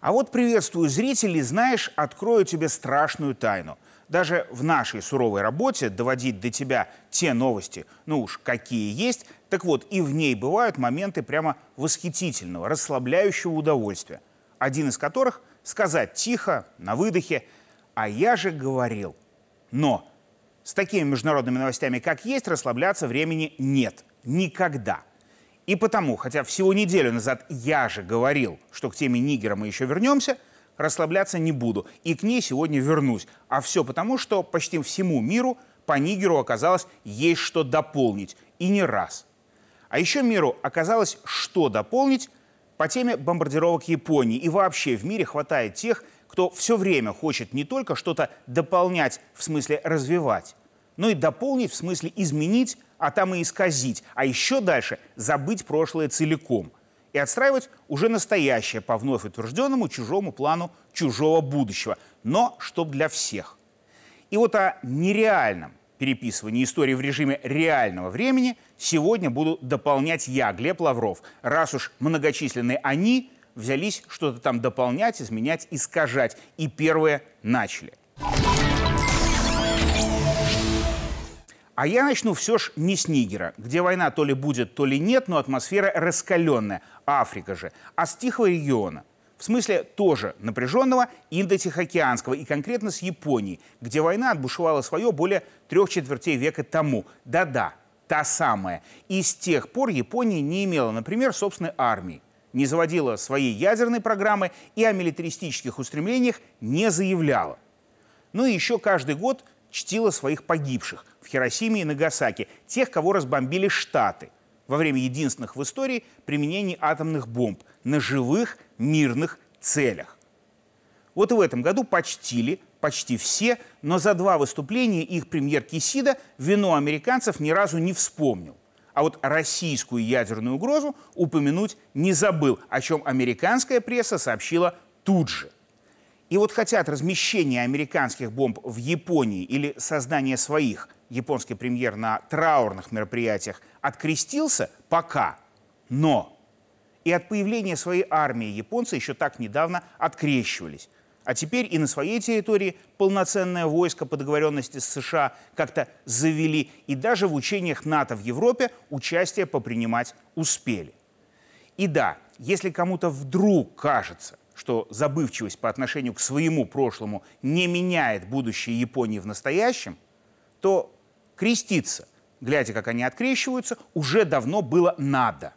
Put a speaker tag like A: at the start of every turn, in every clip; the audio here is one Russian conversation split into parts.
A: А вот приветствую зрителей, знаешь, открою тебе страшную тайну. Даже в нашей суровой работе доводить до тебя те новости, ну уж какие есть, так вот, и в ней бывают моменты прямо восхитительного, расслабляющего удовольствия. Один из которых – сказать тихо, на выдохе, а я же говорил. Но с такими международными новостями, как есть, расслабляться времени нет. Никогда. И потому, хотя всего неделю назад я же говорил, что к теме Нигера мы еще вернемся, расслабляться не буду. И к ней сегодня вернусь. А все потому, что почти всему миру по Нигеру оказалось есть что дополнить. И не раз. А еще миру оказалось что дополнить по теме бомбардировок Японии. И вообще в мире хватает тех, кто все время хочет не только что-то дополнять, в смысле развивать, но и дополнить, в смысле изменить, а там и исказить, а еще дальше забыть прошлое целиком и отстраивать уже настоящее по вновь утвержденному чужому плану чужого будущего, но чтоб для всех. И вот о нереальном переписывании истории в режиме реального времени сегодня буду дополнять я, Глеб Лавров, раз уж многочисленные «они» взялись что-то там дополнять, изменять, искажать. И первые начали. А я начну все ж не с Нигера, где война то ли будет, то ли нет, но атмосфера раскаленная. Африка же. А с Тихого региона. В смысле тоже напряженного Индо-Тихоокеанского и конкретно с Японией, где война отбушевала свое более трех четвертей века тому. Да-да, та самая. И с тех пор Япония не имела, например, собственной армии, не заводила своей ядерной программы и о милитаристических устремлениях не заявляла. Ну и еще каждый год чтила своих погибших в Хиросиме и Нагасаки, тех, кого разбомбили Штаты во время единственных в истории применений атомных бомб на живых мирных целях. Вот и в этом году почтили почти все, но за два выступления их премьер Кисида вину американцев ни разу не вспомнил. А вот российскую ядерную угрозу упомянуть не забыл, о чем американская пресса сообщила тут же. И вот хотят размещения американских бомб в Японии или создания своих, японский премьер на траурных мероприятиях открестился пока, но и от появления своей армии японцы еще так недавно открещивались. А теперь и на своей территории полноценное войско по договоренности с США как-то завели, и даже в учениях НАТО в Европе участие попринимать успели. И да, если кому-то вдруг кажется, что забывчивость по отношению к своему прошлому не меняет будущее Японии в настоящем, то креститься, глядя, как они открещиваются, уже давно было надо.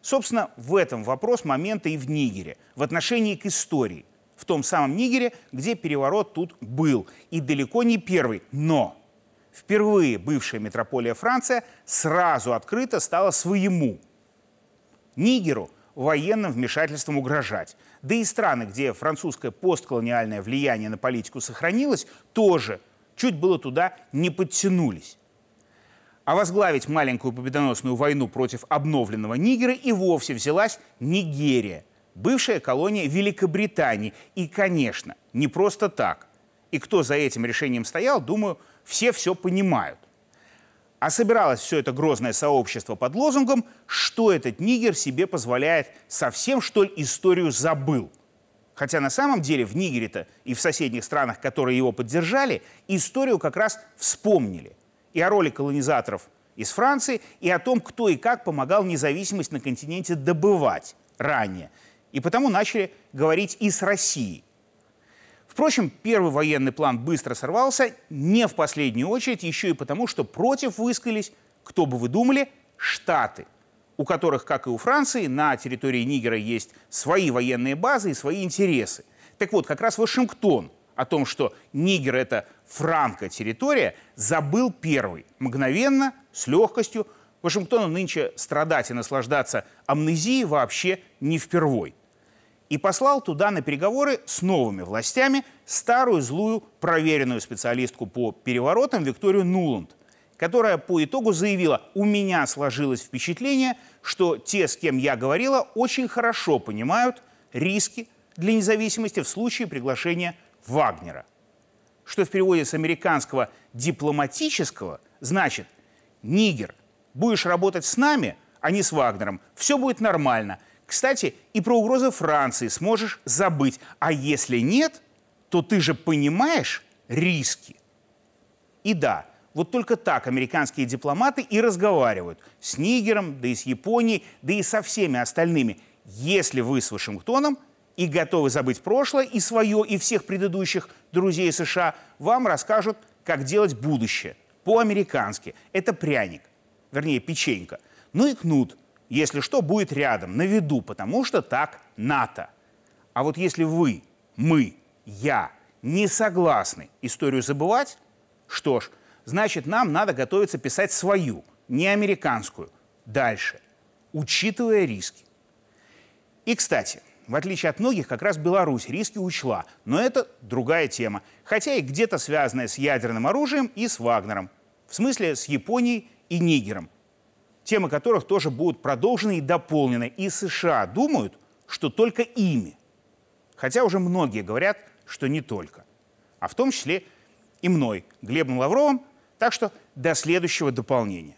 A: Собственно, в этом вопрос момента и в Нигере, в отношении к истории. В том самом Нигере, где переворот тут был. И далеко не первый. Но впервые бывшая метрополия Франция сразу открыто стала своему. Нигеру – военным вмешательством угрожать. Да и страны, где французское постколониальное влияние на политику сохранилось, тоже чуть было туда не подтянулись. А возглавить маленькую победоносную войну против обновленного Нигера и вовсе взялась Нигерия, бывшая колония Великобритании. И, конечно, не просто так. И кто за этим решением стоял, думаю, все все понимают. А собиралось все это грозное сообщество под лозунгом, что этот нигер себе позволяет совсем, что ли, историю забыл. Хотя на самом деле в Нигере-то и в соседних странах, которые его поддержали, историю как раз вспомнили. И о роли колонизаторов из Франции, и о том, кто и как помогал независимость на континенте добывать ранее. И потому начали говорить и с Россией. Впрочем, первый военный план быстро сорвался, не в последнюю очередь, еще и потому, что против высказались, кто бы вы думали, Штаты, у которых, как и у Франции, на территории Нигера есть свои военные базы и свои интересы. Так вот, как раз Вашингтон о том, что Нигер – это франко-территория, забыл первый, мгновенно, с легкостью. Вашингтону нынче страдать и наслаждаться амнезией вообще не впервой и послал туда на переговоры с новыми властями старую злую проверенную специалистку по переворотам Викторию Нуланд, которая по итогу заявила, у меня сложилось впечатление, что те, с кем я говорила, очень хорошо понимают риски для независимости в случае приглашения Вагнера. Что в переводе с американского дипломатического значит «Нигер, будешь работать с нами, а не с Вагнером, все будет нормально – Кстати, и про угрозы Франции сможешь забыть. А если нет, то ты же понимаешь риски. И да, вот только так американские дипломаты и разговаривают с Нигером, да и с Японией, да и со всеми остальными. Если вы с Вашингтоном и готовы забыть прошлое и свое, и всех предыдущих друзей США, вам расскажут, как делать будущее. По-американски. Это пряник. Вернее, печенька. Ну и кнут. Если что, будет рядом, на виду, потому что так НАТО. А вот если вы, мы, я не согласны историю забывать, что ж, значит, нам надо готовиться писать свою, не американскую, дальше, учитывая риски. И, кстати, в отличие от многих, как раз Беларусь риски учла, но это другая тема, хотя и где-то связанная с ядерным оружием и с Вагнером, в смысле с Японией и Нигером, темы которых тоже будут продолжены и дополнены, и США думают, что только ими. Хотя уже многие говорят, что не только, а в том числе и мной, Глебом Лавровым, так что до следующего дополнения.